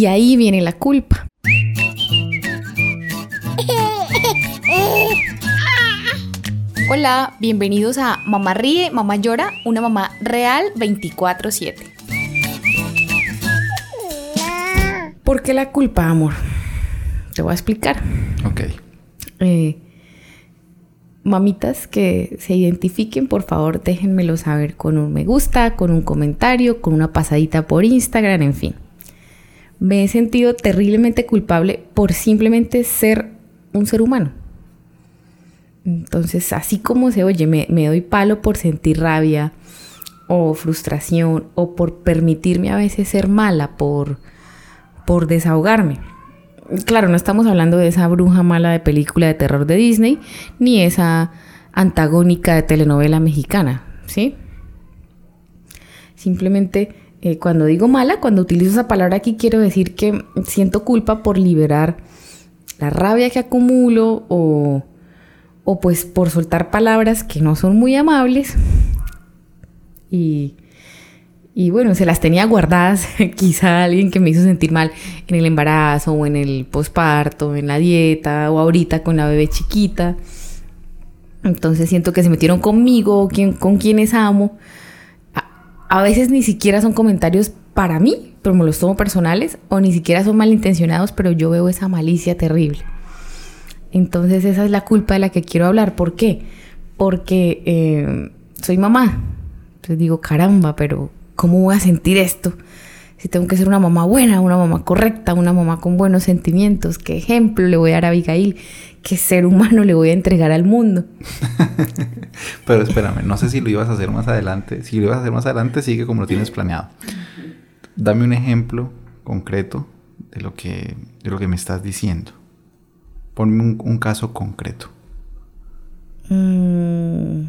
Y ahí viene la culpa. Hola, bienvenidos a Mamá Ríe, Mamá Llora, una mamá real 24/7. ¿Por qué la culpa, amor? Te voy a explicar. Ok. Eh, mamitas que se identifiquen, por favor, déjenmelo saber con un me gusta, con un comentario, con una pasadita por Instagram, en fin. Me he sentido terriblemente culpable por simplemente ser un ser humano. Entonces, así como se oye, me, doy palo por sentir rabia o frustración o por permitirme a veces ser mala, por, por desahogarme. Claro, no estamos hablando de esa bruja mala de película de terror de Disney, ni esa antagónica de telenovela mexicana, ¿sí? Simplemente eh, cuando digo mala, cuando utilizo esa palabra aquí, quiero decir que siento culpa por liberar la rabia que acumulo o, o pues por soltar palabras que no son muy amables y, y bueno, se las tenía guardadas quizá alguien que me hizo sentir mal en el embarazo o en el posparto, en la dieta o ahorita con la bebé chiquita. Entonces siento que se metieron conmigo, con quienes amo. A, veces ni siquiera son comentarios para mí, pero me los tomo personales, o ni siquiera son malintencionados, pero yo veo esa malicia terrible. Entonces esa es la culpa de la que quiero hablar. ¿Por qué? Porque eh, soy mamá. Entonces digo, caramba, pero ¿cómo voy a sentir esto? Si tengo que ser una mamá buena, una mamá correcta, una mamá con buenos sentimientos, ¿qué ejemplo le voy a dar a Abigail? ¿Qué ser humano le voy a entregar al mundo? Pero espérame, no sé si lo ibas a hacer más adelante. Si lo ibas a hacer más adelante, sigue como lo tienes planeado. Dame un ejemplo concreto de lo que, de lo que me estás diciendo. Ponme un, un caso concreto. Mm.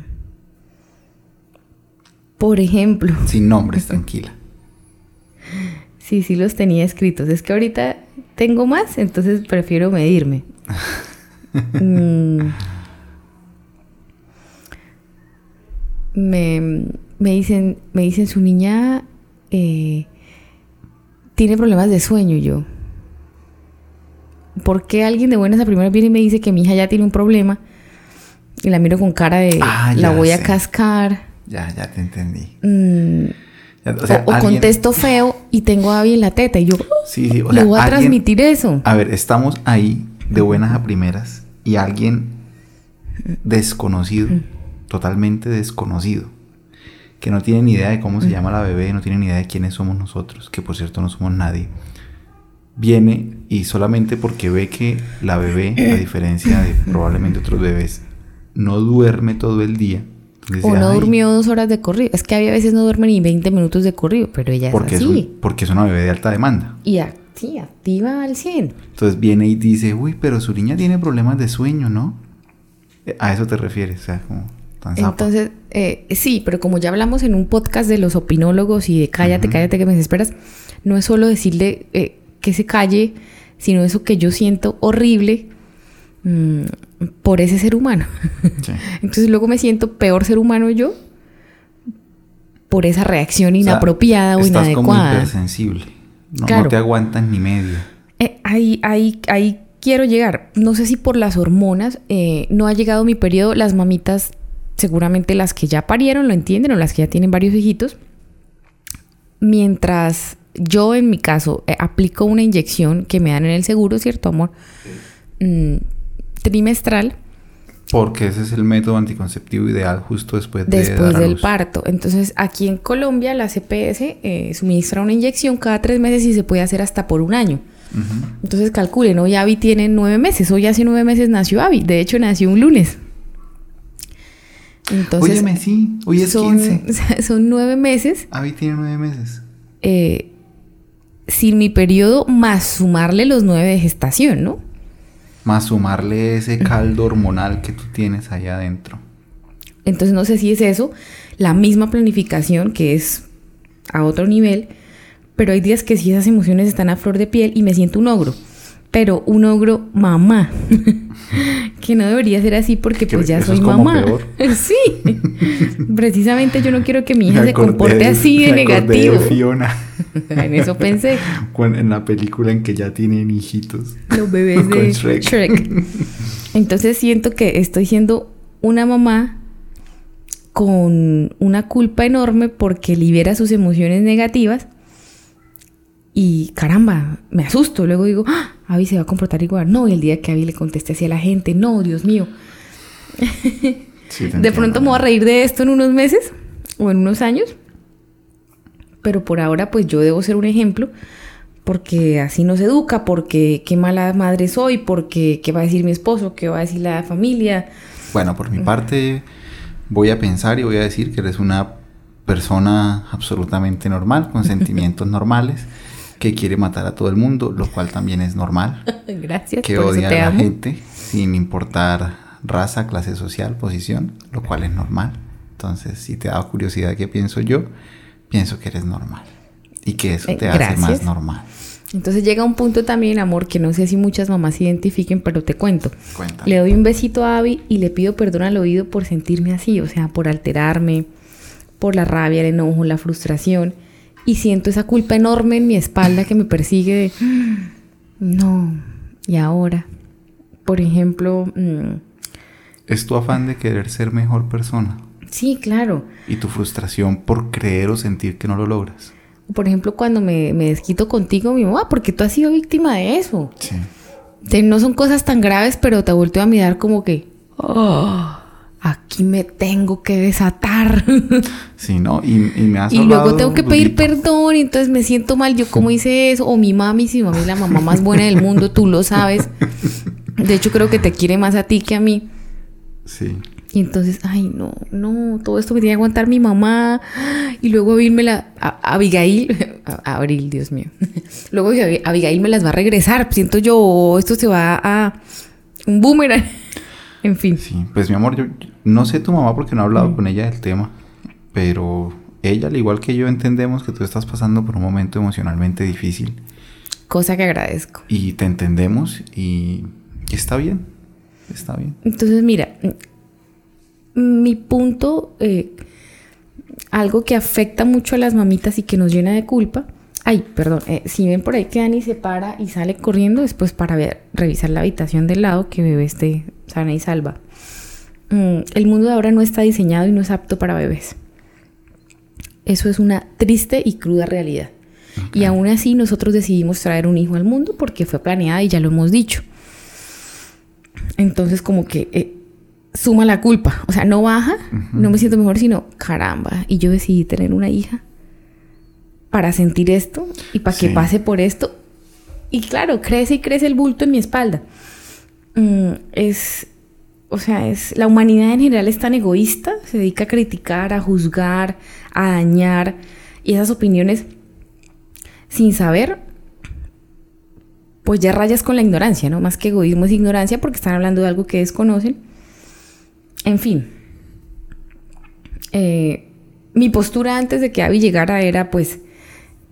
Por ejemplo. Sin nombres, tranquila. Sí, sí los tenía escritos. Es que ahorita tengo más, entonces prefiero medirme. mm. me, me, dicen, me dicen su niña eh, tiene problemas de sueño yo. ¿Por qué alguien de buenas a primeras viene y me dice que mi hija ya tiene un problema? Y la miro con cara de Ah, la voy a cascar. Ya, ya te entendí. Mm, o o, sea, o alguien- contesto feo y tengo a Abby en la teta. Y yo Sí, sí, o le sea, voy a alguien- transmitir eso. A ver, estamos ahí de buenas a primeras y alguien desconocido, totalmente desconocido, que no tiene ni idea de cómo se llama la bebé, no tiene ni idea de quiénes somos nosotros, que por cierto no somos nadie, viene y solamente porque ve que la bebé, a diferencia de probablemente otros bebés, no duerme todo el día. Dice, O no "Ay, durmió dos horas de corrido. Es que había veces no duerme ni 20 minutos de corrido, pero ella es Porque es, así. un- porque es una bebé de alta demanda. Y sí, activa al 100. Entonces viene y dice, uy, pero su niña tiene problemas de sueño, ¿no? Eh, A eso te refieres, o sea, como tan. Entonces, eh, sí, pero como ya hablamos en un podcast de los opinólogos y de cállate, cállate que me desesperas, no es solo decirle eh, que se calle, sino eso que yo siento horrible mm, por ese ser humano. Sí. Entonces luego me siento peor ser humano yo por esa reacción O sea, inapropiada o, estás como inadecuada. hipersensible. No, no Claro. te aguantas ni medio. Eh, ahí, ahí, ahí quiero llegar. No sé si por las hormonas eh, no ha llegado mi periodo. Las mamitas, seguramente las que ya parieron lo entienden o las que ya tienen varios hijitos. Mientras yo, en mi caso, eh, aplico una inyección que me dan en el seguro, ¿cierto, amor? Mm, trimestral Porque ese es el método anticonceptivo ideal justo después de después dar a del luz. parto. Entonces, aquí en Colombia, la CPS eh, suministra una inyección cada tres meses y se puede hacer hasta por un año. Entonces calculen, hoy Abby tiene nueve meses, hoy hace nueve meses nació Abby, de hecho nació un lunes. Entonces, Óyeme, sí, hoy es son, 15. son nueve meses Abby tiene nueve meses. eh, sin mi periodo más sumarle los nueve de gestación, ¿no? Más sumarle ese caldo hormonal que tú tienes allá adentro. Entonces no sé si es eso, la misma planificación que es a otro nivel, pero hay días que sí esas emociones están a flor de piel y me siento un ogro. Pero un ogro mamá. que no debería ser así porque pues ya soy mamá. sí. Precisamente yo no quiero que mi hija se comporte así de negativo. Fiona. en eso pensé. en la película en que ya tienen hijitos. Los bebés de Shrek. Entonces siento que estoy siendo una mamá con una culpa enorme porque libera sus emociones negativas y caramba, me asusto. Luego digo, ¡Ah! Avi se va a comportar igual. No, y el día que Avi le conteste así a la gente, no, Dios mío. de pronto me voy a reír de esto en unos meses o en unos años. Pero por ahora, pues yo debo ser un ejemplo. Porque así no se educa, porque qué mala madre soy, porque qué va a decir mi esposo, qué va a decir la familia. Bueno, por mi parte, voy a pensar y voy a decir que eres una persona absolutamente normal, con sentimientos normales que quiere matar a todo el mundo, lo cual también es normal. Gracias. Que odia a la gente sin importar raza, clase social, posición, lo cual es normal. Entonces, si te da curiosidad qué pienso yo, pienso que eres normal y que eso eh, te hace más normal. Entonces llega un punto también, amor, que no sé si muchas mamás se identifiquen, pero te cuento. Le doy un besito a Abby y le pido perdón al oído por sentirme así, o sea, por alterarme, por la rabia, el enojo, la frustración y siento esa culpa enorme en mi espalda que me persigue de, no, y ahora, por ejemplo... Mm, es tu afán de querer ser mejor persona. Sí, claro. Y tu frustración por creer o sentir que no lo logras. Por ejemplo, cuando me, desquito contigo, mi mamá, porque tú has sido víctima de eso. Sí. no son cosas tan graves, pero te vuelto a mirar como que... Oh aquí me tengo que desatar. Sí, ¿no? Y, me has Y luego tengo que pedir perdón, y entonces me siento mal. Yo, ¿cómo hice eso? O mi mami, si mi mami es la mamá más buena del mundo, tú lo sabes. De hecho, creo que te quiere más a ti que a mí. Sí. Y entonces, ay, no, no, todo esto me tiene que aguantar mi mamá. Y luego Abigail la. Abigail. Abril, Dios mío. luego Abigail me las va a regresar. Siento yo, esto se va a. Un boomerang. En fin. Sí, pues mi amor, yo no sé tu mamá porque no he hablado mm. con ella del tema, pero ella, al igual que yo, entendemos que tú estás pasando por un momento emocionalmente difícil. Cosa que agradezco. Y te entendemos y, está bien, está bien. Entonces, mira, mi punto, eh, algo que afecta mucho a las mamitas y que nos llena de culpa, Ay, perdón, eh, si ven por ahí que Dani se para y sale corriendo después para ver, revisar la habitación del lado que bebé esté sana y salva. Mm, el mundo de ahora no está diseñado y no es apto para bebés. Eso es una triste y cruda realidad. Y aún así nosotros decidimos traer un hijo al mundo porque fue planeada y ya lo hemos dicho. Entonces como que eh, suma la culpa. O sea, no baja, no me siento mejor, sino caramba. Y yo decidí tener una hija para sentir esto y para que pase por esto. Y claro, crece y crece el bulto en mi espalda. Mm, es, o sea, es, la humanidad en general es tan egoísta, se dedica a criticar, a juzgar, a dañar, y esas opiniones, sin saber, pues ya rayas con la ignorancia, ¿no? Más que egoísmo es ignorancia porque están hablando de algo que desconocen. En fin. Eh, mi postura antes de que Abby llegara era pues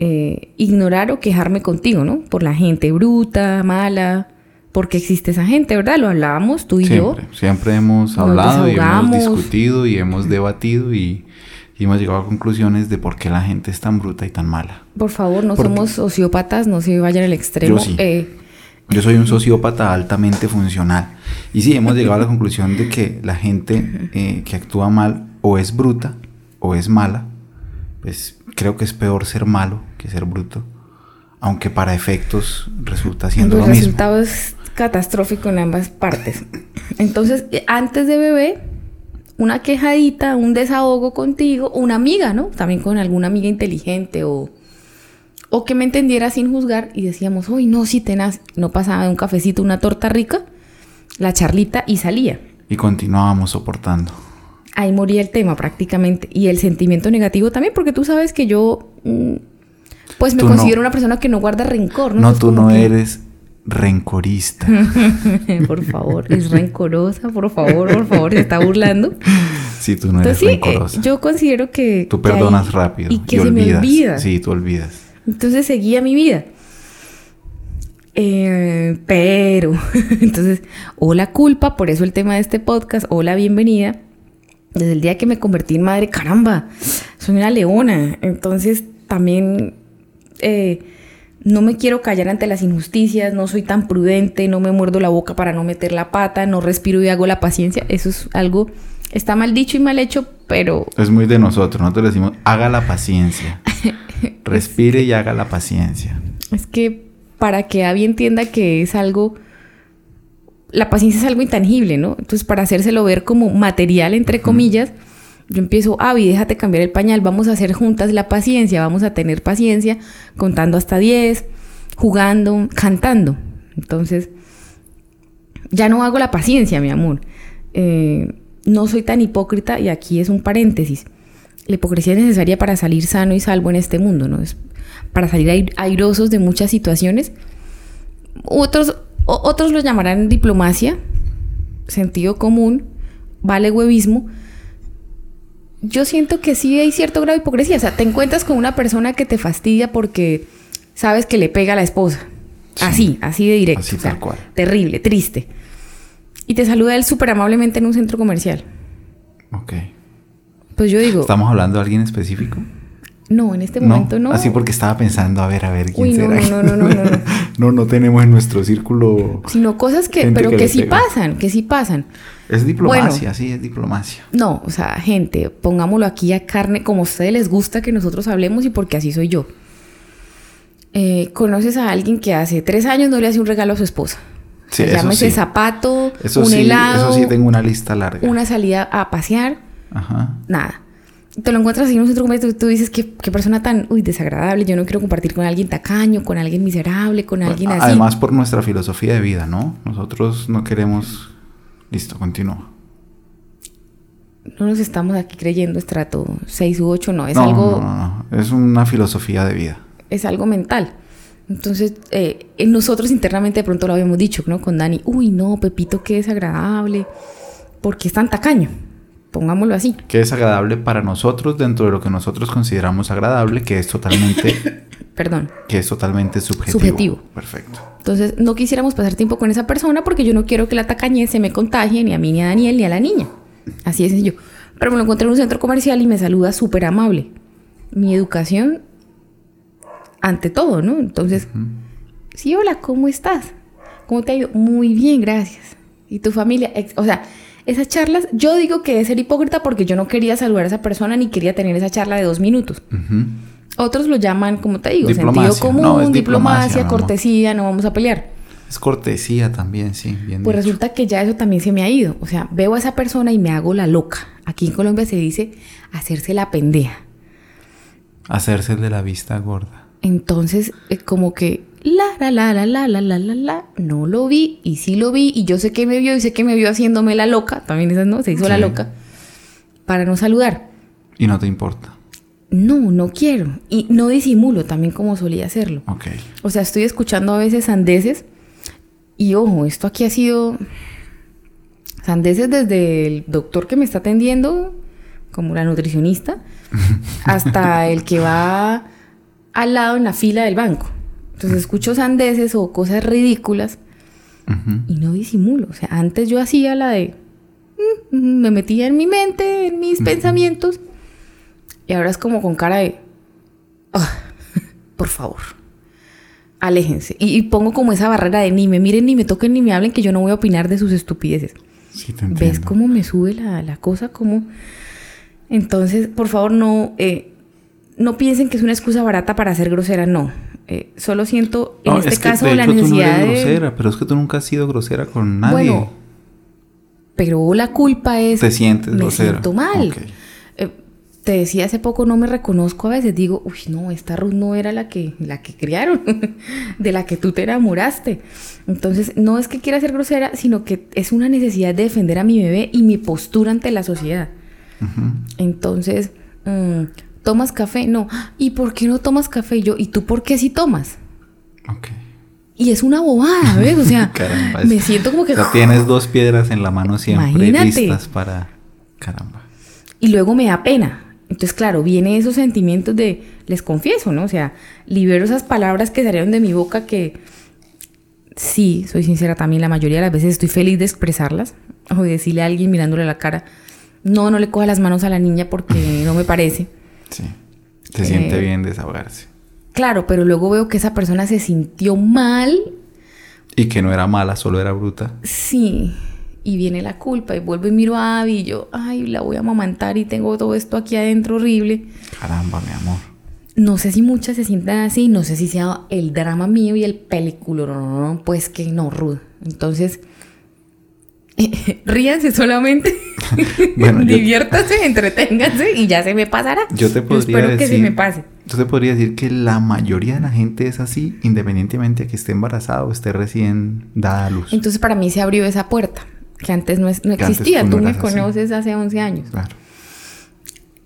eh, ignorar o quejarme contigo, ¿no? Por la gente bruta, mala, porque existe esa gente, ¿verdad? Lo hablábamos tú y yo. Siempre hemos hablado y hemos discutido y hemos debatido y, hemos llegado a conclusiones de por qué la gente es tan bruta y tan mala. Por favor, no somos sociópatas, no se vayan al extremo. Yo sí. Eh, yo soy un sociópata altamente funcional. Y sí, hemos llegado a la conclusión de que la gente eh, que actúa mal o es bruta o es mala, pues creo que es peor ser malo que ser bruto, aunque para efectos resulta siendo lo mismo. El resultado es catastrófico en ambas partes. Entonces, eh, antes de bebé, una quejadita, un desahogo contigo, una amiga, ¿no? También con alguna amiga inteligente o, o que me entendiera sin juzgar y decíamos, uy, no, si tenaz, no pasaba de un cafecito, una torta rica, la charlita y salía. Y continuábamos soportando ahí moría el tema prácticamente. Y el sentimiento negativo también, porque tú sabes que yo, mm, pues me considero una persona que no guarda rencor, ¿no? No, tú no eres rencorista. por favor, es rencorosa, por favor, por favor, se está burlando. Sí, tú no eres eh, rencorosa. yo considero que... Tú perdonas rápido y que se olvidas. Me olvida. Sí, tú olvidas. Entonces seguía mi vida. Eh, pero, entonces, o la culpa, por eso el tema de este podcast, o la bienvenida. Desde el día que me convertí en madre, caramba, soy una leona. Entonces, también eh, no me quiero callar ante las injusticias, no soy tan prudente, no me muerdo la boca para no meter la pata, no respiro y hago la paciencia. Eso es algo, está mal dicho y mal hecho, pero... Es muy de nosotros, nosotros decimos, haga la paciencia. Respire y haga la paciencia. Es que para que Abby entienda que es algo, la paciencia es algo intangible, ¿no? Entonces para hacérselo ver como material, entre comillas, yo empiezo, Abby, déjate cambiar el pañal, vamos a hacer juntas la paciencia, vamos a tener paciencia, contando hasta 10, jugando, cantando. Entonces, ya no hago la paciencia, mi amor. Eh, no soy tan hipócrita y aquí es un paréntesis. La hipocresía es necesaria para salir sano y salvo en este mundo, ¿no? Es para salir airosos de muchas situaciones. Otros, otros lo llamarán diplomacia, sentido común, vale huevismo. Yo siento que sí hay cierto grado de hipocresía. O sea, te encuentras con una persona que te fastidia porque sabes que le pega a la esposa. así, así de directo. Así tal cual. Terrible, triste. Y te saluda él súper amablemente en un centro comercial. Ok. Pues yo digo. ¿Estamos hablando de alguien específico? No, en este momento no. Así porque estaba pensando, a ver, a ver, ¿quién será? No, no, no, no, no. no, no tenemos en nuestro círculo. Sino cosas que, pero que, sí pasan, que sí pasan. Es diplomacia, sí, es diplomacia. No, o sea, gente, pongámoslo aquí a carne como a ustedes les gusta que nosotros hablemos y porque así soy yo. Eh, ¿Conoces a alguien que hace tres años no le hace un regalo a su esposa? Sí, Se llama ese zapato, eso un helado. Eso sí, tengo una lista larga. Una salida a pasear. Ajá. Nada te lo encuentras en un centro comercial, tú, tú dices, ¿qué, qué, persona tan, uy, desagradable, yo no quiero compartir con alguien tacaño, con alguien miserable, con alguien así. Además por nuestra filosofía de vida, ¿no? Nosotros no queremos... Listo, continúa. No nos estamos aquí creyendo estrato 6 u 8, no, es algo... No, no, no, es una filosofía de vida. Es algo mental. Entonces, eh, nosotros internamente de pronto lo habíamos dicho, ¿no? Con Dani, uy, no, Pepito, qué desagradable, porque es tan tacaño pongámoslo así. Que es agradable para nosotros dentro de lo que nosotros consideramos agradable, que es totalmente... Perdón. Que es totalmente subjetivo. Subjetivo. Perfecto. Entonces, no quisiéramos pasar tiempo con esa persona porque yo no quiero que la tacañez se me contagie ni a mí, ni a Daniel, ni a la niña. Así es yo. Pero me lo encontré en un centro comercial y me saluda súper amable. Mi educación ante todo, ¿no? Entonces, sí, hola, ¿cómo estás? ¿Cómo te ha ido? Muy bien, gracias. ¿Y tu familia? O sea, esas charlas, yo digo que es ser hipócrita porque yo no quería saludar a esa persona ni quería tener esa charla de dos minutos. Otros lo llaman, como te digo, sentido común, diplomacia, cortesía, no. vamos a pelear. Es cortesía también, sí. Bien pues resulta que ya eso también se me ha ido. O sea, veo a esa persona y me hago la loca. Aquí en Colombia se dice hacerse la pendeja. Hacerse de la vista gorda. Entonces, es como que la, la, la, la, la, la, la, la, la, no lo vi y sí lo vi y yo sé que me vio y sé que me vio haciéndome la loca, también esas no, se hizo la loca, para no saludar. ¿Y no te importa? No, no quiero. Y no disimulo también como solía hacerlo. Ok. O sea, estoy escuchando a veces sandeces y ojo, esto aquí ha sido sandeces desde el doctor que me está atendiendo, como la nutricionista, hasta el que va al lado en la fila del banco. Entonces escucho sandeces o cosas ridículas y no disimulo. O sea, antes yo hacía la de... Mm, mm, me metía en mi mente, en mis pensamientos. Y ahora es como con cara de... Ah, por favor, aléjense. Y, pongo como esa barrera de ni me miren, ni me toquen, ni me hablen, que yo no voy a opinar de sus estupideces. Sí, te ¿Ves cómo me sube la, la cosa? Como... Entonces, por favor, no, eh, no piensen que es una excusa barata para ser grosera, no. Eh, solo siento en este caso la necesidad tú no eres grosera, pero es que tú nunca has sido grosera con nadie. Bueno, pero la culpa es... Te sientes me grosera. siento mal. Eh, te decía hace poco, no me reconozco a veces. Digo, uy, no, esta Ruth no era la que, la que criaron, de la que tú te enamoraste. Entonces, no es que quiera ser grosera, sino que es una necesidad de defender a mi bebé y mi postura ante la sociedad. Entonces... Mm, ¿Tomas café? No. ¿Y por qué no tomas café? yo, ¿y tú por qué sí tomas? Ok. Y es una bobada, ¿ves? O sea, me siento como que... O sea, tienes dos piedras en la mano siempre listas para... Caramba. Y luego me da pena. Entonces, claro, viene esos sentimientos de... Les confieso, ¿no? O sea, libero esas palabras que salieron de mi boca que... sí, soy sincera también, la mayoría de las veces estoy feliz de expresarlas o de decirle a alguien mirándole la cara, no, no le coja las manos a la niña porque no me parece. Sí, se siente eh, bien desahogarse. Claro, pero luego veo que esa persona se sintió mal. Y que no era mala, solo era bruta. Sí, y viene la culpa y vuelvo y miro a Abby y yo, ay, la voy a amamantar y tengo todo esto aquí adentro horrible. Caramba, mi amor. No sé si muchas se sientan así, no sé si sea el drama mío y el película, no, no, no, pues que no, Ruth. Entonces, ríanse solamente, bueno, diviértase, entreténganse y ya se me pasará. Yo te podría decir, que se me pase. Yo te podría decir que la mayoría de la gente es así, independientemente de que esté embarazada o esté recién dada a luz. Entonces para mí se abrió esa puerta que antes no, existía. Tú me conoces hace 11 años. Claro.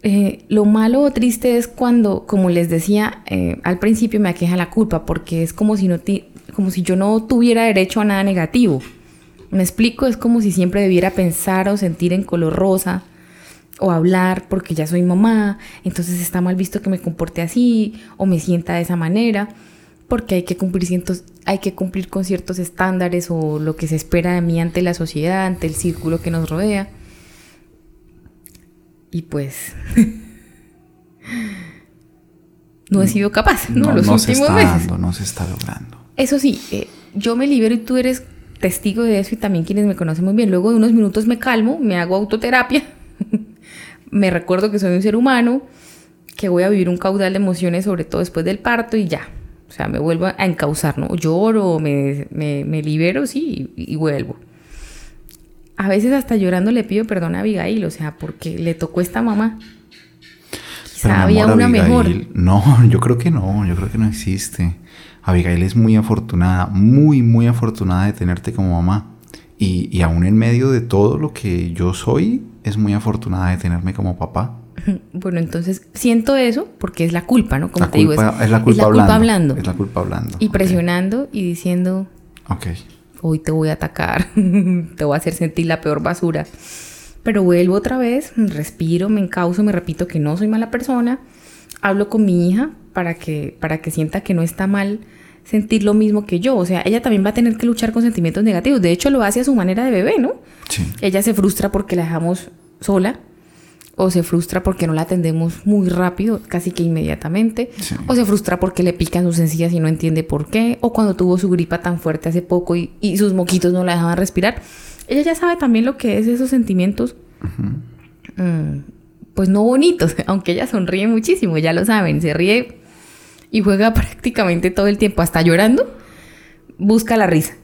Eh, lo malo o triste es cuando, como les decía, eh, al principio me aqueja la culpa porque es como si, no como si yo no tuviera derecho a nada negativo. Me explico, es como si siempre debiera pensar o sentir en color rosa o hablar porque ya soy mamá, entonces está mal visto que me comporte así o me sienta de esa manera porque hay que cumplir cientos, hay que cumplir con ciertos estándares o lo que se espera de mí ante la sociedad, ante el círculo que nos rodea. Y pues no he sido capaz, ¿no? Los últimos se está meses. no se está logrando. Eso sí, eh, yo me libero y tú eres testigo de eso y también quienes me conocen muy bien. Luego de unos minutos me calmo, me hago autoterapia, me recuerdo que soy un ser humano, que voy a vivir un caudal de emociones, sobre todo después del parto y ya. O sea, me vuelvo a encauzar, ¿no? Lloro, me, me, libero, sí, y vuelvo a veces hasta llorando le pido perdón a Abigail, o sea, porque le tocó esta mamá. Quizá había una mejor. No, yo creo que no, yo creo que no existe. Abigail es muy afortunada, muy, muy afortunada de tenerte como mamá. Y, y aún en medio de todo lo que yo soy, es muy afortunada de tenerme como papá. Bueno, entonces siento eso porque es la culpa, ¿no? Como te digo, es, la culpa, hablando, Es la culpa hablando. Y presionando y diciendo. Ok hoy te voy a atacar, te voy a hacer sentir la peor basura. Pero vuelvo otra vez, respiro, me encauzo, me repito que no soy mala persona, hablo con mi hija para que, para que sienta que no está mal sentir lo mismo que yo. O sea, ella también va a tener que luchar con sentimientos negativos. De hecho, lo hace a su manera de bebé, ¿no? Sí. Ella se frustra porque la dejamos sola o se frustra porque no la atendemos muy rápido, casi que inmediatamente, o se frustra porque le pican sus encías y no entiende por qué, o cuando tuvo su gripa tan fuerte hace poco y, sus moquitos no la dejaban respirar. Ella ya sabe también lo que es esos sentimientos, mm, pues no bonitos, aunque ella sonríe muchísimo, ya lo saben, se ríe y juega prácticamente todo el tiempo, hasta llorando, busca la risa.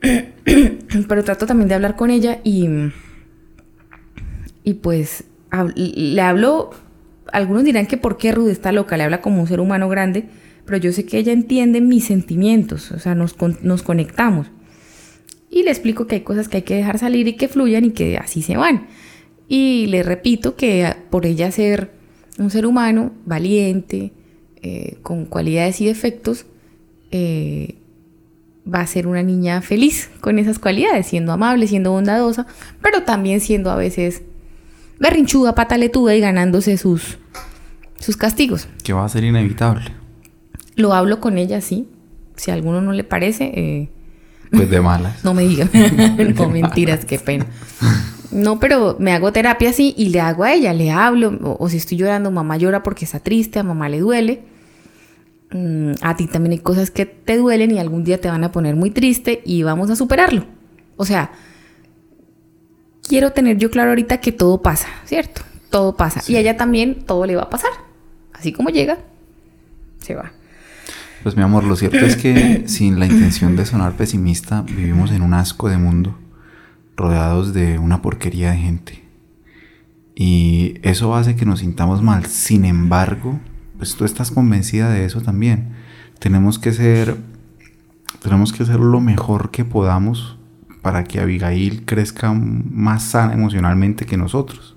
Pero trato también de hablar con ella y y pues le hablo, algunos dirán que por qué Ruth está loca, le habla como un ser humano grande, pero yo sé que ella entiende mis sentimientos, o sea, nos, nos conectamos. Y le explico que hay cosas que hay que dejar salir y que fluyan y que así se van. Y le repito que por ella ser un ser humano valiente, eh, con cualidades y defectos, eh, va a ser una niña feliz con esas cualidades, siendo amable, siendo bondadosa, pero también siendo a veces berrinchuda, pataletuda y ganándose sus, sus castigos. Que va a ser inevitable. Lo hablo con ella, sí. Si a alguno no le parece... Eh, pues de malas. no me digan. no, mentiras, qué pena. No, pero me hago terapia así y le hago a ella, le hablo. O, si estoy llorando, mamá llora porque está triste, a mamá le duele. Mm, a ti también hay cosas que te duelen y algún día te van a poner muy triste y vamos a superarlo. O sea, quiero tener yo claro ahorita que todo pasa, ¿cierto? Todo pasa. Y a ella también todo le va a pasar. Así como llega, se va. Pues mi amor, lo cierto es que sin la intención de sonar pesimista, vivimos en un asco de mundo, rodeados de una porquería de gente. Y eso hace que nos sintamos mal. Sin embargo, pues tú estás convencida de eso también. Tenemos que ser, tenemos que hacer lo mejor que podamos para que Abigail crezca más sana emocionalmente que nosotros.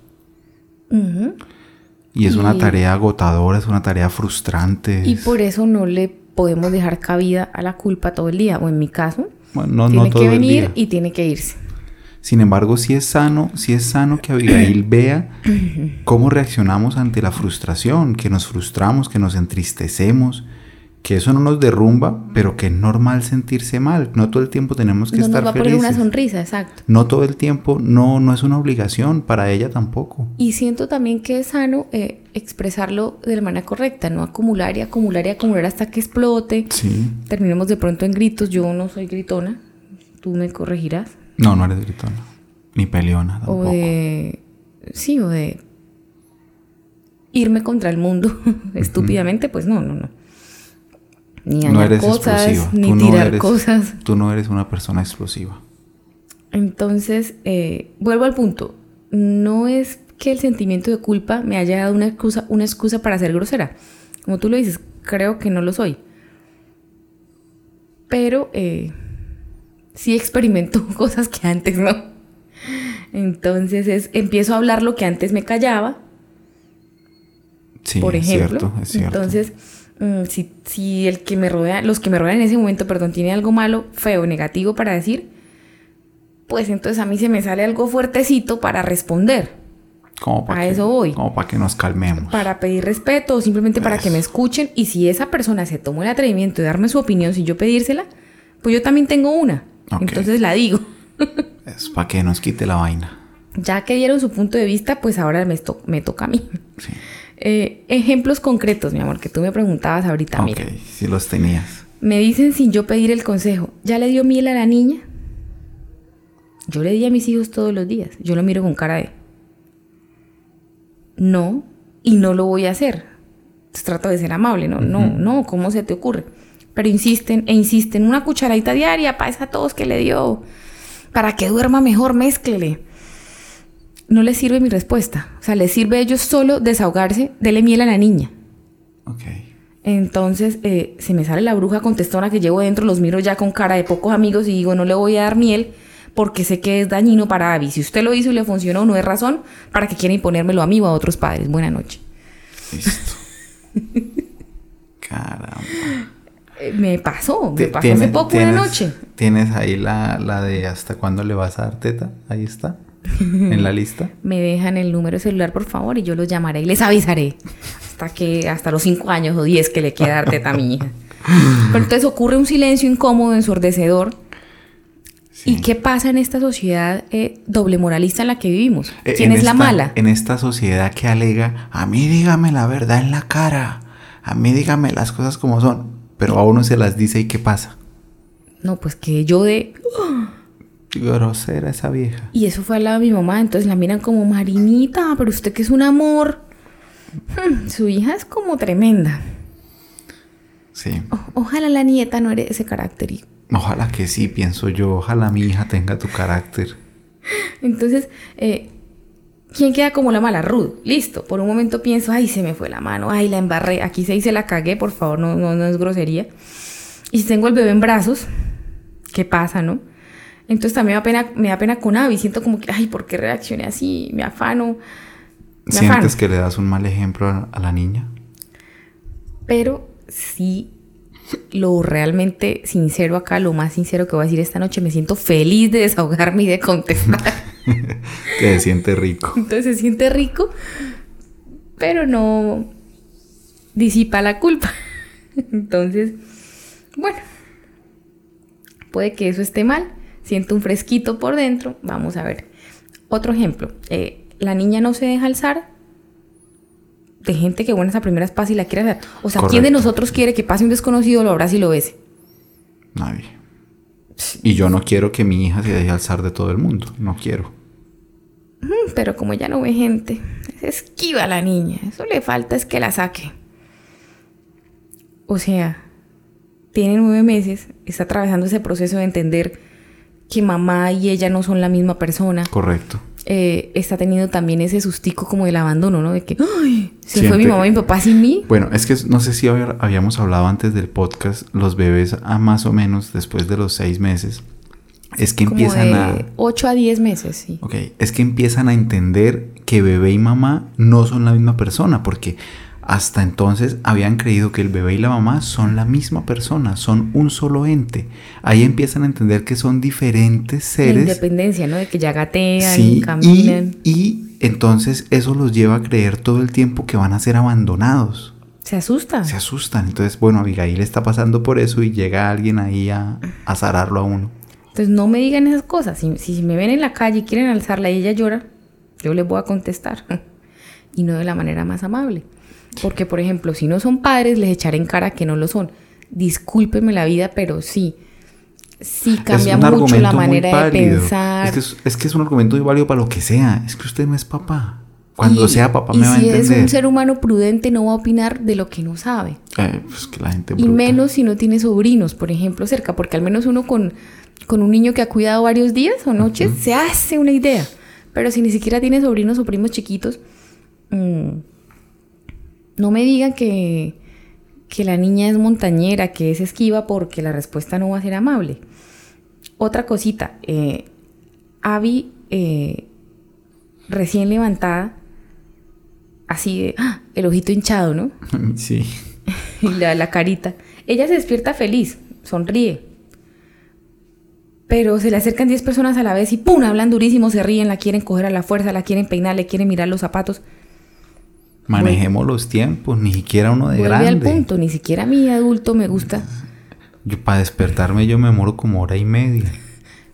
Y es una tarea agotadora, es una tarea frustrante. Y por eso no le podemos dejar cabida a la culpa todo el día, o en mi caso, no, tiene que venir y tiene que irse. Sin embargo, sí es sano, sí es sano que Abigail vea cómo reaccionamos ante la frustración, que nos frustramos, que nos entristecemos, que eso no nos derrumba, pero que es normal sentirse mal. No todo el tiempo tenemos que no estar nos va a poner una sonrisa, exacto. No todo el tiempo, no, no es una obligación para ella tampoco. Y siento también que es sano eh, expresarlo de la manera correcta, no acumular y acumular y acumular hasta que explote. Sí. Terminemos de pronto en gritos. Yo no soy gritona, tú me corregirás. No, no eres gritona. Ni peleona tampoco. O de. Sí, o de. Irme contra el mundo estúpidamente, pues no, no, no. Ni no eres cosas, explosiva. ni Tú no tirar eres- cosas. Tú no eres una persona explosiva. Entonces, eh, vuelvo al punto. No es que el sentimiento de culpa me haya dado una excusa, una excusa para ser grosera. Como tú lo dices, creo que no lo soy. Pero eh, sí experimento cosas que antes no. Entonces es, empiezo a hablar lo que antes me callaba, Sí, por es ejemplo. cierto, es cierto. Entonces, mm, si, si el que me rodea, los que me rodean en ese momento, perdón, tiene algo malo, feo, negativo para decir, pues entonces a mí se me sale algo fuertecito para responder, como para a que, eso voy. Como para que nos calmemos. para pedir respeto o simplemente para que me escuchen. Y si esa persona se tomó el atrevimiento de darme su opinión sin yo pedírsela, pues yo también tengo una. Entonces la digo. Es para que nos quite la vaina. Ya que dieron su punto de vista, pues ahora me, to- me toca a mí. Sí. Eh, ejemplos concretos, mi amor, que tú me preguntabas ahorita. ok, Mira. si los tenías. Me dicen sin yo pedir el consejo, ¿ya le dio miel a la niña? Yo le di a mis hijos todos los días. Yo lo miro con cara de... No, y no lo voy a hacer. Entonces, trato de ser amable, ¿no? No, no, ¿cómo se te ocurre? Pero insisten e insisten, una cucharadita diaria para esa tos que le dio. Para que duerma mejor, mézclele. No les sirve mi respuesta. O sea, les sirve a ellos solo desahogarse, dele miel a la niña. Ok. Entonces eh, se me sale la bruja contestona que llevo dentro, los miro ya con cara de pocos amigos y digo, no le voy a dar miel porque sé que es dañino para Abby. Si usted lo hizo y le funcionó, no es razón para que quiera imponérmelo a mí o a otros padres. Buena noche. Listo. Caramba. Eh, me pasó, me pasó hace poco una noche. Tienes ahí la, la de hasta cuándo le vas a dar teta. Ahí está. en la lista. Me dejan el número de celular, por favor, y yo los llamaré y les avisaré. Hasta que, hasta los cinco años o diez que le queda dar teta a mi hija. Pero entonces ocurre un silencio incómodo, ensordecedor. Sí. ¿Y qué pasa en esta sociedad eh, doble moralista en la que vivimos? Eh, ¿Quién es la mala? En esta sociedad que alega, a mí dígame la verdad en la cara, a mí dígame las cosas como son, pero a uno se las dice y ¿qué pasa? No, pues que yo de... Grosera esa vieja. Y eso fue al lado de mi mamá, entonces la miran como Marinita, pero usted que es un amor. Hmm, su hija es como tremenda. Sí. O- ojalá la nieta no herede ese carácter. Y- Ojalá que sí, pienso yo. Ojalá mi hija tenga tu carácter. Entonces, eh, ¿quién queda como la mala? Ruth. Listo. Por un momento pienso, ay, se me fue la mano, ay, la embarré. Aquí se dice la cagué, por favor, no, no, no es grosería. Y si tengo el bebé en brazos, ¿qué pasa, no? Entonces también me da pena, me da pena con Abby. Siento como que, ay, ¿por qué reaccioné así? Me afano. Me afano. ¿Sientes que le das un mal ejemplo a, a la niña? Pero sí, lo realmente sincero acá, lo más sincero que voy a decir esta noche, me siento feliz de desahogarme y de contestar. Que se siente rico. Entonces se siente rico, pero no disipa la culpa. Entonces, bueno, puede que eso esté mal. Siento un fresquito por dentro. Vamos a ver. Otro ejemplo. eh, la niña no se deja alzar de gente que buenas a primeras pasa y la quiere hacer. O sea, ¿quién de nosotros quiere que pase un desconocido, lo abrace y lo bese? Nadie. Y yo no quiero que mi hija se deje alzar de todo el mundo. No quiero. Mm, Pero como ella no ve gente, es esquiva la niña. Eso le falta es que la saque. O sea, tiene nueve meses, está atravesando ese proceso de entender que mamá y ella no son la misma persona. Correcto. Eh, está teniendo también ese sustico como del abandono, ¿no? De que, ¡ay! Se Siente fue mi mamá y mi papá sin mí. Bueno, es que no sé si había- habíamos hablado antes del podcast, los bebés a más o menos después de los seis meses, es que Como empiezan a... de 8 a 10 meses, sí. Ok, es que empiezan a entender que bebé y mamá no son la misma persona, porque hasta entonces habían creído que el bebé y la mamá son la misma persona, son un solo ente. Ahí empiezan a entender que son diferentes La seres. independencia, ¿no? De que ya gatean, Sí, caminan. y, y entonces eso los lleva a creer todo el tiempo que van a ser abandonados. Se asusta. Se asustan. Entonces, bueno, Abigail está pasando por eso y llega alguien ahí a, a zararlo a uno. Entonces no me digan esas cosas. Si, si me ven en la calle y quieren alzarla y ella llora, yo les voy a contestar. y no de la manera más amable. Porque, por ejemplo, si no son padres, les echaré en cara que no lo son. Discúlpeme la vida, pero sí. Sí cambia mucho la manera de pensar. Es que es, es que es un argumento muy válido para lo que sea. Es que usted no es papá. Cuando Y- sea papá y me va a si es entender. un ser humano prudente, no va a opinar de lo que no sabe. Eh, pues que la gente Y bruta. menos si no tiene sobrinos, por ejemplo, cerca, porque al menos uno con, con un niño que ha cuidado varios días o noches se hace una idea. Pero si ni siquiera tiene sobrinos o primos chiquitos, mm, no me digan que, que la niña es montañera, que es esquiva, porque la respuesta no va a ser amable. Otra cosita, eh, Abby, eh, recién levantada, así de, ¡ah! el ojito hinchado, ¿no? Sí. y la, la carita. Ella se despierta feliz, sonríe. Pero se le acercan 10 personas a la vez y ¡pum! Hablan durísimo, se ríen, la quieren coger a la fuerza, la quieren peinar, le quieren mirar los zapatos. Manejemos los tiempos, ni siquiera uno de grande. al punto, ni siquiera a mí adulto me gusta. Yo para despertarme yo me moro como hora y media.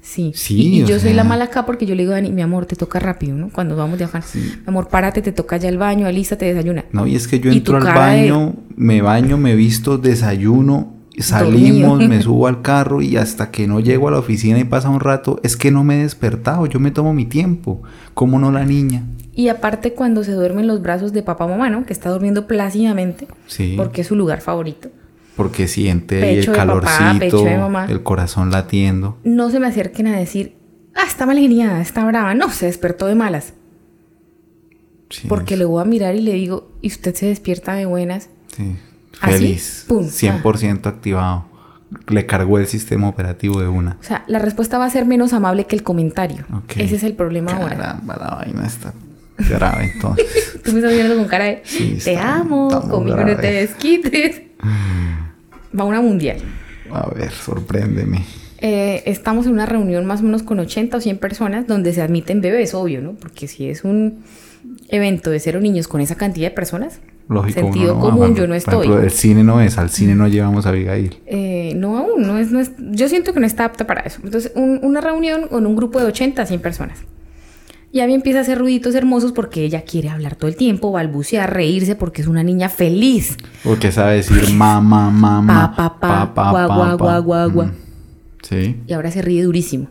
Sí. Sí, y, yo soy la mala acá porque yo le digo a Dani, mi amor, te toca rápido, ¿no? Cuando vamos de afán. Mi amor, párate, te toca ya el baño, alístate, desayuna. No, y es que yo entro al de- baño, me baño, me visto, desayuno, salimos, Dormido. me subo al carro y hasta que no llego a la oficina y pasa un rato, es que no me he despertado, yo me tomo mi tiempo. ¿Cómo no la niña? Y aparte cuando se duerme en los brazos de papá mamá, ¿no? Que está durmiendo plácidamente, Sí. porque es su lugar favorito. Porque siente Pecho el papá, calorcito, mamá. el corazón latiendo. no se me acerquen a decir, ah, está mal geniada, está brava. No, se despertó de malas. Sí, Porque le voy a mirar y le digo, ¿y usted se despierta de buenas? sí. ¿Así? Feliz, Pum. 100% activado. Le cargó el sistema operativo de una. O sea, la respuesta va a ser menos amable que el comentario. Ok. Ese es el problema ahora. Caramba, la vaina está grave entonces. Tú me estás mirando con cara de, Sí, te amo, conmigo no te grave. desquites. Va una mundial. A ver, sorpréndeme. Eh, estamos en una reunión más o menos con 80 o 100 personas donde se admiten bebés, obvio, ¿no? Porque si es un evento de cero niños con esa cantidad de personas, Lógico. sentido no va, común, por- yo no Por estoy. ejemplo, el cine no es, al cine no llevamos a Abigail. Eh, no aún, no es, no es- yo siento que no está apta para eso. Entonces, un- una reunión con un grupo de 80 a 100 personas. Y Abby empieza a hacer ruiditos hermosos porque ella quiere hablar todo el tiempo, balbucear, reírse porque es una niña feliz. Porque sabe decir mamá, mamá, Pa, pa, pa, gua, gua, gua, gua, gua. Mm, Sí. Y ahora se ríe durísimo.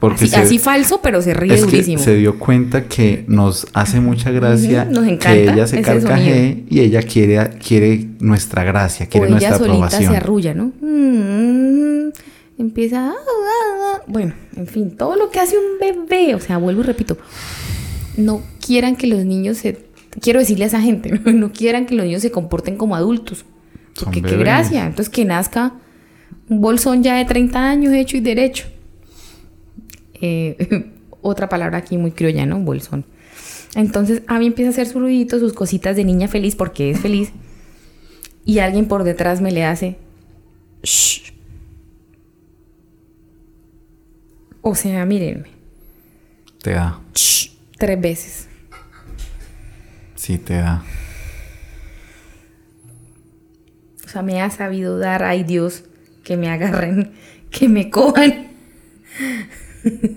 Porque Así, se, así falso, pero se ríe es que durísimo. se dio cuenta que nos hace mucha gracia nos que ella se carcajee y ella quiere, quiere nuestra gracia, O quiere ella nuestra solita aprobación. se arrulla, ¿no? Mm, empieza. ah, ah, ah. Bueno, en fin, todo lo que hace un bebé. O sea, vuelvo y repito. No quieran que los niños se. Quiero decirle a esa gente, no, No quieran que los niños se comporten como adultos. Porque qué gracia. Entonces que nazca un bolsón ya de 30 años hecho y derecho. Eh, otra palabra aquí muy criolla, ¿no? Bolsón. Entonces Abby empieza a hacer su ruidito, sus cositas de niña feliz porque es feliz. Y alguien por detrás me le hace. "Shh". O sea, mírenme. Te da, "Shh", tres veces. sí te da. O sea, me ha sabido dar, ay Dios, que me agarren, que me cojan.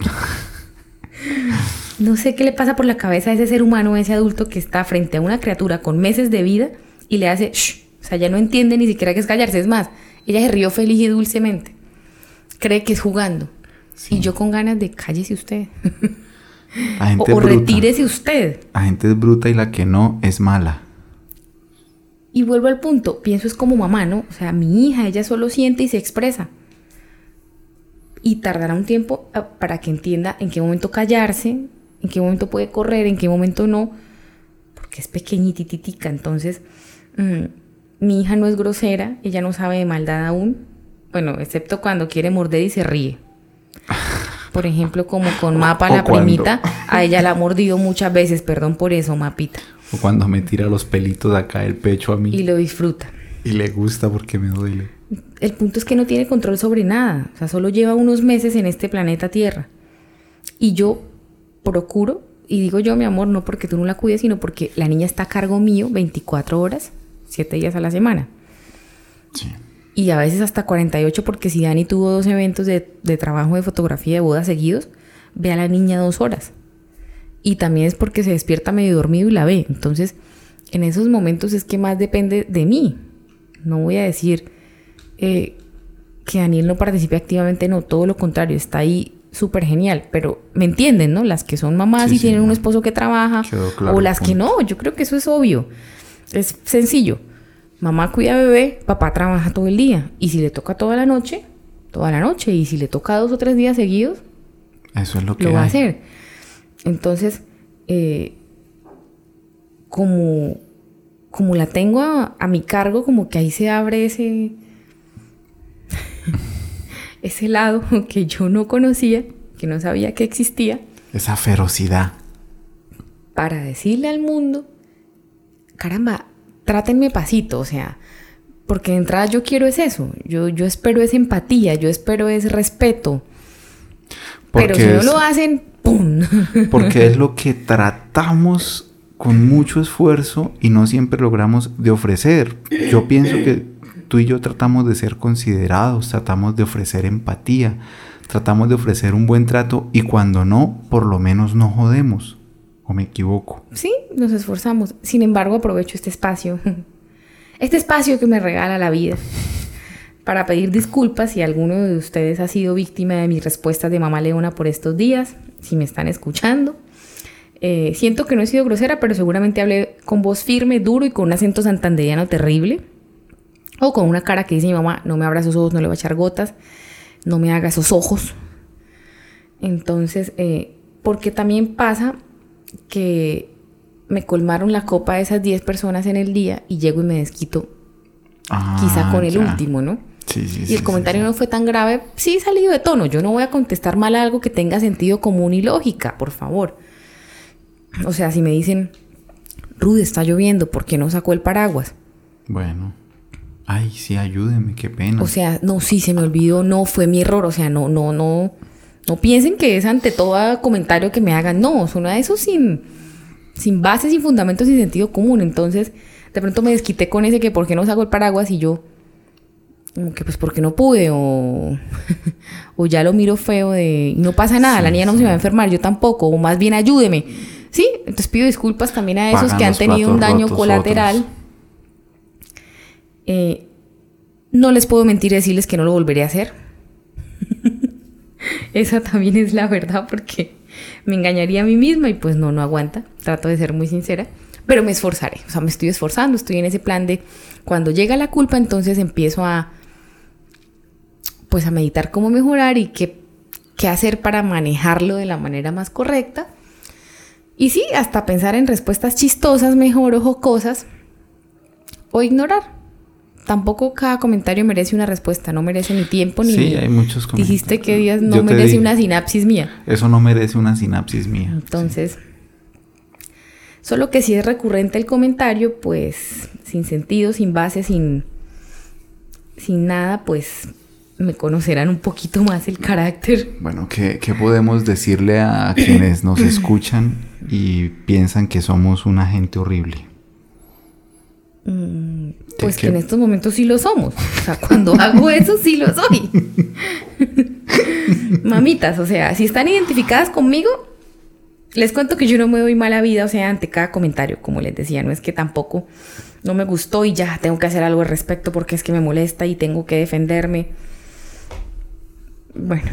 No sé qué le pasa por la cabeza a ese ser humano, a ese adulto que está frente a una criatura con meses de vida y le hace, "Shh". o sea, ya no entiende ni siquiera que es callarse. Es más, ella se rió feliz y dulcemente. Cree que es jugando. Y yo con ganas de cállese usted. O retírese usted. La gente es bruta y la que no es mala. Y vuelvo al punto, pienso es como mamá, ¿no? O sea, mi hija, ella solo siente y se expresa. Y tardará un tiempo ah, para que entienda en qué momento callarse, en qué momento puede correr, en qué momento no, porque es pequeñititica. Entonces, mm, mi hija no es grosera, ella no sabe de maldad aún, bueno, excepto cuando quiere morder y se ríe. Por ejemplo, como con Mapa, o la cuando- primita, a ella la ha mordido muchas veces, perdón por eso, Mapita, O cuando me tira los pelitos acá del pecho a mí y y, lo disfruta. le gusta porque me duele. El punto es que no tiene control sobre nada. O sea, solo lleva unos meses en este planeta Tierra. Y yo procuro, y digo yo, mi amor, no porque tú no la cuides, sino porque la niña está a cargo mío 24 horas siete días a la semana. Sí. Y a veces hasta 48 porque si Dani tuvo dos eventos de, de trabajo de fotografía de boda seguidos, ve a la niña dos horas. Y también es porque se despierta medio dormido y la ve. Entonces, en esos momentos es que más depende de mí. No voy a decir eh, que Daniel no participe activamente, no, todo lo contrario, está ahí súper genial, pero me entienden, ¿no? Las que son mamás Sí, y sí, tienen un esposo que trabaja, claro o las que no, yo creo que eso es obvio. Es sencillo. Mamá cuida a bebé, papá trabaja todo el día. Y si le toca toda la noche, toda la noche. Y si le toca dos o tres días seguidos, Eso es lo que lo va a hacer. Entonces, eh, como, como la tengo a, a mi cargo, como que ahí se abre ese, ese lado que yo no conocía, que no sabía que existía, Esa ferocidad. para decirle al mundo, caramba, trátenme pasito, o sea, porque de entrada yo quiero es eso, yo, yo espero es empatía, yo espero es respeto, pero si no es- lo hacen, ¡pum! Porque es lo que tratamos con mucho esfuerzo y no siempre logramos de ofrecer. Yo pienso que tú y yo tratamos de ser considerados, tratamos de ofrecer empatía, tratamos de ofrecer un buen trato y cuando no, por lo menos no jodemos. ¿O me equivoco? Sí, nos esforzamos. Sin embargo, aprovecho este espacio, este espacio que me regala la vida, para pedir disculpas si alguno de ustedes ha sido víctima de mis respuestas de mamá leona por estos días, si me están escuchando. Eh, siento que no he sido grosera, pero seguramente hablé con voz firme, duro y con un acento santanderiano terrible. O con una cara que dice mi mamá, no me abra esos ojos, no le va a echar gotas, no me haga esos ojos. Entonces, eh, porque también pasa que me colmaron la copa de esas 10 personas en el día y llego y me desquito quizá Ah, con el ya. último, ¿no? Sí, sí, Y sí, el comentario no fue tan grave, sí salido de tono. Yo no voy a contestar mal a algo que tenga sentido común y lógica, por favor. O sea, si me dicen, Rude, está lloviendo, ¿por qué no sacó el paraguas? Bueno. Ay, sí, ayúdeme, qué pena. O sea, no, sí, se me olvidó, no, fue mi error. O sea, no, no, no. No piensen que es ante todo comentario que me hagan. No, son a eso sin, sin bases, sin fundamentos, sin sentido común. Entonces, de pronto me desquité con ese que por qué no saco el paraguas y yo, como que pues porque no pude, o, o ya lo miro feo de no pasa nada, la niña no se me va a enfermar, yo tampoco, o más bien ayúdeme. Sí, entonces pido disculpas también a esos Pagan que han tenido un daño colateral. otros. Eh, no les puedo mentir y decirles que no lo volveré a hacer. Esa también es la verdad porque me engañaría a mí misma y pues no, no aguanta. Trato de ser muy sincera, pero me esforzaré. O sea, me estoy esforzando, estoy en ese plan de cuando llega la culpa, entonces empiezo a pues a meditar cómo mejorar y qué, qué hacer para manejarlo de la manera más correcta. Y sí, hasta pensar en respuestas chistosas, mejor o jocosas, o ignorar. Tampoco cada comentario merece una respuesta, no merece ni tiempo ni... Sí, hay muchos comentarios. Dijiste que días no merece dije, una sinapsis mía. Eso no merece una sinapsis mía. Entonces, solo que si es recurrente el comentario, pues sin sentido, sin base, sin, sin nada, pues me conocerán un poquito más el carácter. Bueno, ¿qué, qué podemos decirle a quienes nos escuchan y piensan que somos una gente horrible? Pues ¿Qué- que en estos momentos sí lo somos. O sea, cuando hago eso sí lo soy. Mamitas, o sea, si están identificadas conmigo, les cuento que yo no me doy mala vida, o sea, ante cada comentario, como les decía, no es que tampoco no me gustó y ya tengo que hacer algo al respecto porque es que me molesta y tengo que defenderme. Bueno,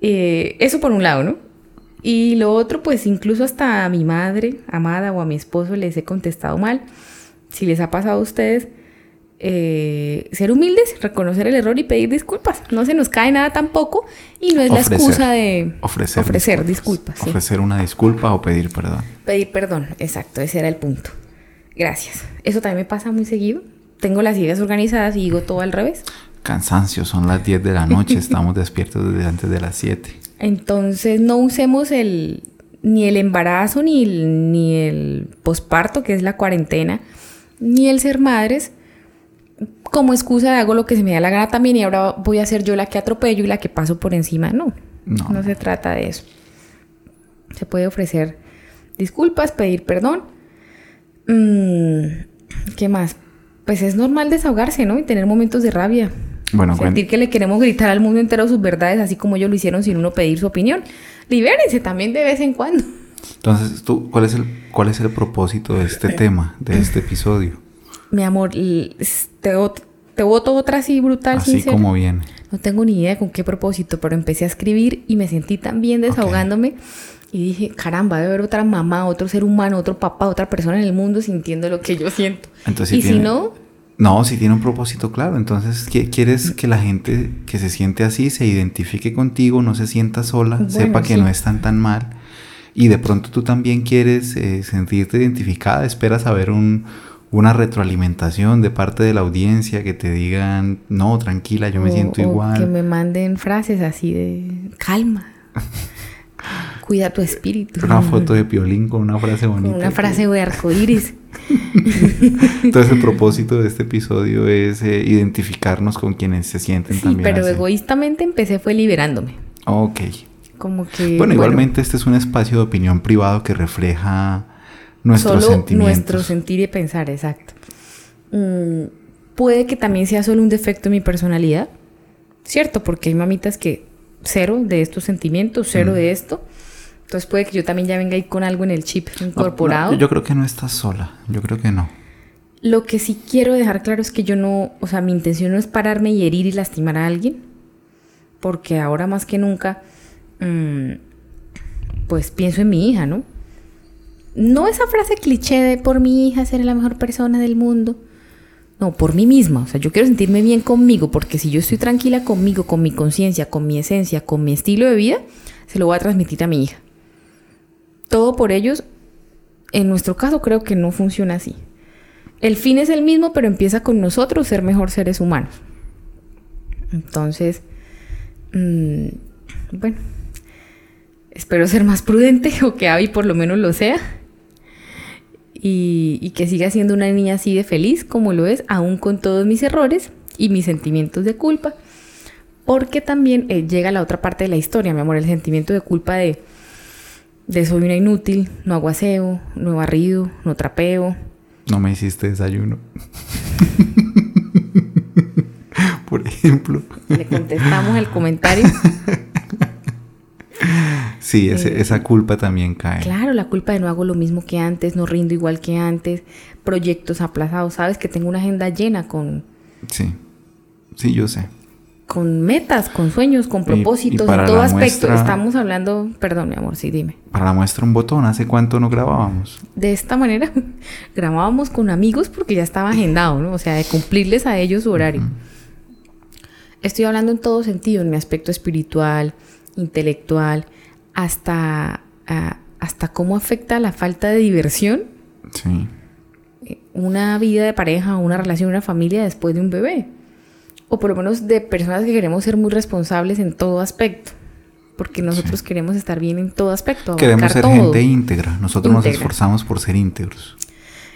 eh, eso por un lado, ¿no? Y lo otro, pues incluso hasta a mi madre, amada o a mi esposo les he contestado mal. Si les ha pasado a ustedes, eh, ser humildes, reconocer el error y pedir disculpas. No se nos cae nada tampoco y no es la excusa de Ofrecer, disculpas. Ofrecer una disculpa o pedir perdón. Pedir perdón, exacto, ese era el punto. Gracias. Eso también me pasa muy seguido. Tengo las ideas organizadas y digo todo al revés. Cansancio, son las 10 de la noche, estamos despiertos desde antes de las 7. Entonces no usemos el ni el embarazo ni el, ni el posparto, que es la cuarentena, ni el ser madres como excusa de hago lo que se me da la gana también y ahora voy a ser yo la que atropello y la que paso por encima. No, No. no se trata de eso. Se puede ofrecer disculpas, pedir perdón. Mm, ¿Qué más? Pues es normal desahogarse, ¿no? Y tener momentos de rabia. Bueno, Sentir que le queremos gritar al mundo entero sus verdades, así como ellos lo hicieron sin uno pedir su opinión. Libérense también de vez en cuando. Entonces, ¿tú, cuál, es el, ¿cuál es el propósito de este tema, de este episodio? Mi amor, te, te voto otra así brutal, Así como viene. No tengo ni idea con qué propósito, pero empecé a escribir y me sentí tan bien desahogándome. Y dije, caramba, debe haber otra mamá, otro ser humano, otro papá, otra persona en el mundo sintiendo lo que yo siento. Entonces, y si no... No, si tiene un propósito claro. Entonces, ¿quieres que la gente que se siente así se identifique contigo, no se sienta sola, sepa que no están tan mal? Y de pronto tú también quieres eh, sentirte identificada, esperas un, una retroalimentación de parte de la audiencia que te digan, no, tranquila, yo me siento igual. Que me manden frases así de calma. Cuida tu espíritu. Una foto de piolín con una frase bonita. una frase de arcoíris. Entonces el propósito de este episodio es eh, identificarnos con quienes se sienten sí, pero egoístamente empecé fue liberándome. Ok. Como que... Bueno, igualmente este es un espacio de opinión privado que refleja nuestros solo nuestro sentir y pensar, exacto. Mm, puede que también sea solo un defecto de mi personalidad, ¿cierto? Porque hay mamitas que cero de estos sentimientos, cero de esto. Entonces puede que yo también ya venga ahí con algo en el chip incorporado. yo creo que no estás sola, yo creo que no. Lo que sí quiero dejar claro es que yo no, o sea, mi intención no es pararme y herir y lastimar a alguien, porque ahora más que nunca, pues pienso en mi hija, ¿no? No esa frase cliché de por mi hija ser la mejor persona del mundo. No, por mí misma. O sea, yo quiero sentirme bien conmigo, porque si yo estoy tranquila conmigo, con mi conciencia, con mi esencia, con mi estilo de vida, se lo voy a transmitir a mi hija. Todo por ellos, en nuestro caso creo que no funciona así. El fin es el mismo, pero empieza con nosotros ser mejor seres humanos. Entonces, mm, bueno, espero ser más prudente o que Abby por lo menos lo sea y, que siga siendo una niña así de feliz como lo es, aún con todos mis errores y mis sentimientos de culpa. Porque también eh, llega la otra parte de la historia, mi amor, el sentimiento de culpa de, de soy una inútil, no aguaceo, no barrido, no trapeo. No me hiciste desayuno. Por ejemplo. Le contestamos el comentario. Sí, esa culpa también cae. Claro, la culpa de no hago lo mismo que antes, no rindo igual que antes, proyectos aplazados, sabes que tengo una agenda llena con... Sí, sí, yo sé. Con metas, con sueños, con propósitos, en todo aspecto. Estamos hablando, perdón mi amor, sí, dime. Para la muestra un botón, ¿hace cuánto no grabábamos? De esta manera, grabábamos con amigos porque ya estaba agendado, ¿no? O sea, de cumplirles a ellos su horario. Estoy hablando en todo sentido, en mi aspecto espiritual, intelectual, hasta, hasta cómo afecta la falta de diversión. Sí. Eh, una vida de pareja, una relación, una familia después de un bebé. O por lo menos de personas que queremos ser muy responsables en todo aspecto. Porque nosotros queremos estar bien en todo aspecto. Queremos ser gente íntegra. Nosotros nos esforzamos por ser íntegros.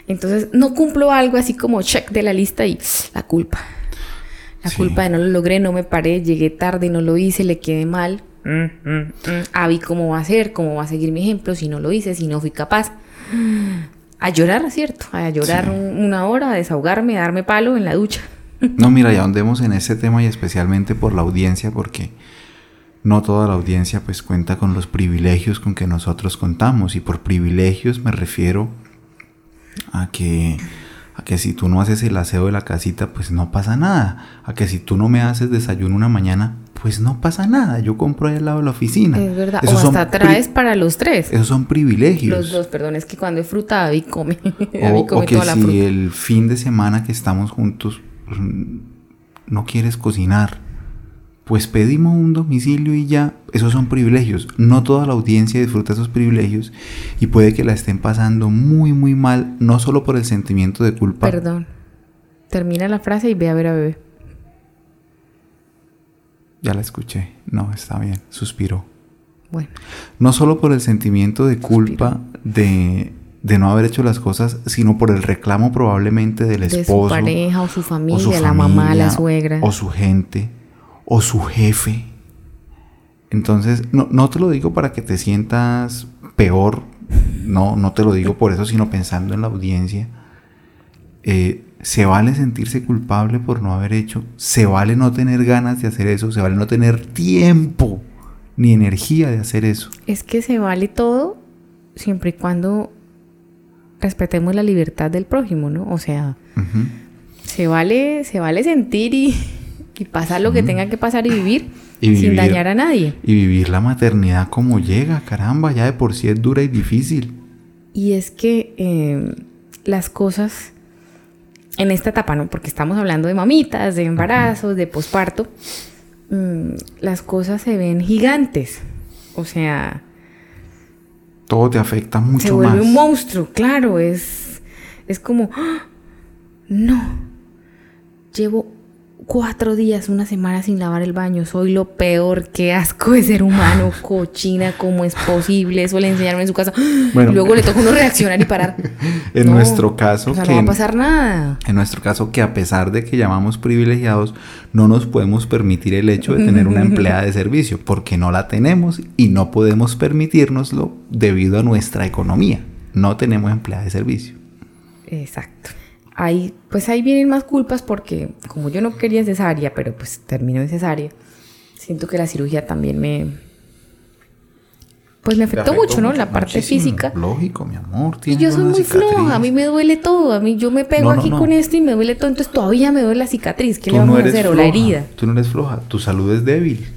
Entonces, no cumplo algo así como check de la lista y la culpa. La culpa de no lo logré, no me paré, llegué tarde, no lo hice, le quedé mal. Mm, mm, mm. ¿cómo va a ser? ¿Cómo va a seguir mi ejemplo si no lo hice, si no fui capaz? A llorar, ¿cierto? A llorar una hora, a desahogarme, a darme palo en la ducha. no, mira, ya andemos en ese tema y especialmente por la audiencia, porque no toda la audiencia pues cuenta con los privilegios con que nosotros contamos. Y por privilegios me refiero a que a que si tú no haces el aseo de la casita, pues no pasa nada. A que si tú no me haces desayuno una mañana, pues no pasa nada, yo compro ahí al lado de la oficina. Es verdad, o hasta traes para los tres. Esos son privilegios. Los dos, perdón, es que cuando he fruta David come. o, come que si el fin de semana que estamos juntos pues, no quieres cocinar, pues pedimos un domicilio y ya, esos son privilegios. No toda la audiencia disfruta esos privilegios y puede que la estén pasando muy, muy mal, no solo por el sentimiento de culpa. Perdón. Termina la frase y ve a ver a bebé. Ya la escuché. No, está bien. Suspiró. Bueno. No solo por el sentimiento de culpa de, de, no haber hecho las cosas, sino por el reclamo probablemente del esposo. De su pareja o su familia, la mamá, la suegra. O su gente, o su jefe. Entonces, no, no te lo digo para que te sientas peor. No, no te lo digo por eso, sino pensando en la audiencia. eh, se vale sentirse culpable por no haber hecho, se vale no tener ganas de hacer eso, se vale no tener tiempo ni energía de hacer eso. Es que se vale todo siempre y cuando respetemos la libertad del prójimo, ¿no? O sea, se vale, se vale sentir y, pasar lo que tenga que pasar y vivir, sin dañar a nadie. Y vivir la maternidad como llega, caramba, ya de por sí es dura y difícil. Y es que eh, las cosas en esta etapa, ¿no? Porque estamos hablando de mamitas, de embarazos, de posparto, mm, las cosas se ven gigantes. O sea... Todo te afecta mucho se vuelve un monstruo, claro, es, es como... ¡ah! No, llevo cuatro días, una semana sin lavar el baño. Soy lo peor. Qué asco de ser humano, cochina. ¿Cómo es posible? Suele enseñarme en su casa. Luego le toca uno reaccionar y parar. en nuestro caso. que, no va a pasar nada. En nuestro caso, que a pesar de que llamamos privilegiados, no nos podemos permitir el hecho de tener una empleada de servicio, porque no la tenemos y no podemos permitirnoslo debido a nuestra economía. No tenemos empleada de servicio. Exacto ahí, pues ahí vienen más culpas porque como yo no quería cesárea, pero pues terminó en cesárea, siento que la cirugía también me... Pues me afectó, mucho, ¿no? La parte física. Lógico, mi amor. Y yo soy muy floja, a mí me duele todo. A mí yo me pego aquí con esto y me duele todo, entonces todavía me duele la cicatriz. ¿Qué le vamos a hacer? O la herida. Tú no eres floja, tu salud es débil,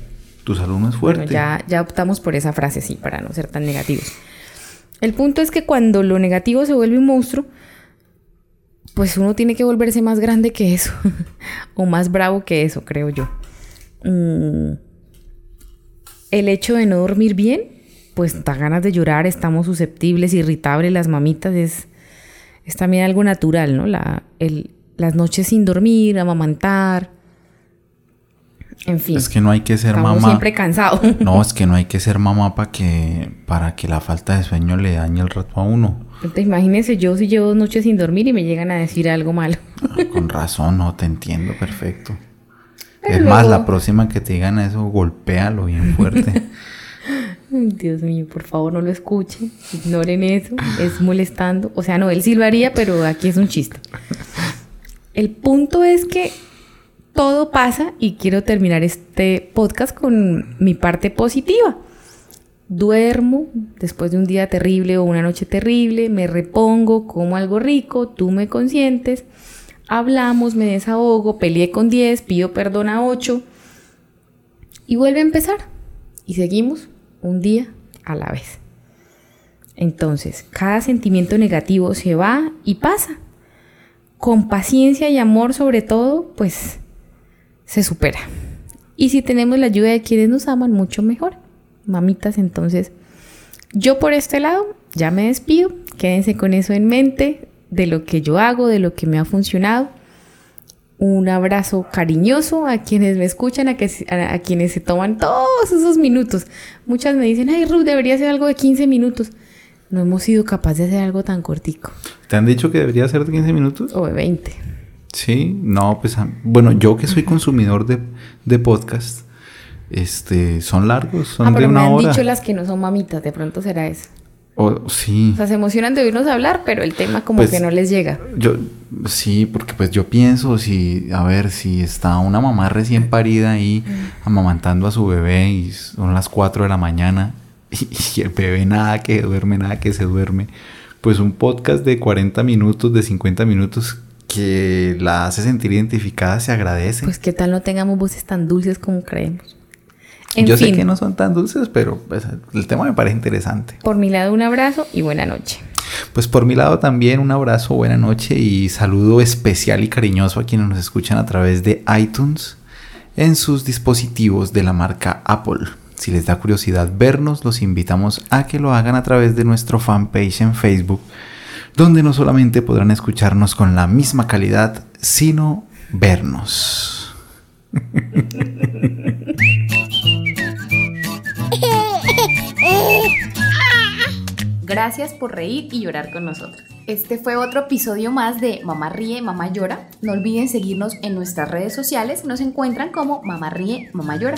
tu salud no es fuerte. ya, ya optamos por esa frase, sí, para no ser tan negativos. El punto es que cuando lo negativo se vuelve un monstruo, pues uno tiene que volverse más grande que eso, o más bravo que eso, creo yo. Mm, el hecho de no dormir bien, pues da ganas de llorar, estamos susceptibles, irritables, las mamitas, es, es también algo natural, ¿no? La, el, las noches sin dormir, amamantar. En fin. Es que no hay que ser mamá. siempre cansado. No, es que no hay que ser mamá para que, para que la falta de sueño le dañe el rato a uno. Entonces, imagínense yo si llevo dos noches sin dormir y me llegan a decir algo malo. Ah, con razón, no, te entiendo perfecto. es más, la próxima que te digan eso, golpéalo bien fuerte. Dios mío, por favor no lo escuchen, ignoren eso, es molestando. O sea, no, él haría, pero aquí es un chiste. El punto es que todo pasa y quiero terminar este podcast con mi parte positiva duermo después de un día terrible o una noche terrible, me repongo, como algo rico, tú me consientes, hablamos, me desahogo, peleé con 10, pido perdón a 8 y vuelve a empezar. Y seguimos un día a la vez. Entonces, cada sentimiento negativo se va y pasa. Con paciencia y amor sobre todo, pues se supera. Y si tenemos la ayuda de quienes nos aman, mucho mejor mamitas. Entonces, yo por este lado ya me despido. Quédense con eso en mente, de lo que yo hago, de lo que me ha funcionado. Un abrazo cariñoso a quienes me escuchan, a, que, a, quienes se toman todos esos minutos. Muchas me dicen, ay Ruth, debería hacer algo de 15 minutos. No hemos sido capaces de hacer algo tan cortico. ¿Te han dicho que debería ser de 15 minutos? O de 20. Sí, no, pues bueno, yo que soy consumidor de, de podcast, este, son largos, son ah, de una me han dicho las que no son mamitas, de pronto será eso. O, sí. O sea, se emocionan de oírnos hablar, pero el tema como pues, que no les llega. Yo, sí, porque pues yo pienso si, a ver, si está una mamá recién parida ahí amamantando a su bebé y son las 4 de la mañana y, y, el bebé nada que duerme, nada que se duerme, pues un podcast de 40 minutos, de 50 minutos que la hace sentir identificada se agradece. Pues qué tal no tengamos voces tan dulces como creemos. Yo sé que no son tan dulces, pero pues, el tema me parece interesante. Por mi lado, un abrazo y buena noche. Pues por mi lado también un abrazo, buena noche y saludo especial y cariñoso a quienes nos escuchan a través de iTunes en sus dispositivos de la marca Apple. Si les da curiosidad vernos, los invitamos a que lo hagan a través de nuestro fanpage en Facebook, donde no solamente podrán escucharnos con la misma calidad, sino vernos. Gracias por reír y llorar con nosotros. Este fue otro episodio más de Mamá Ríe, Mamá Llora. No olviden seguirnos en nuestras redes sociales. Nos encuentran como Mamá Ríe, Mamá Llora.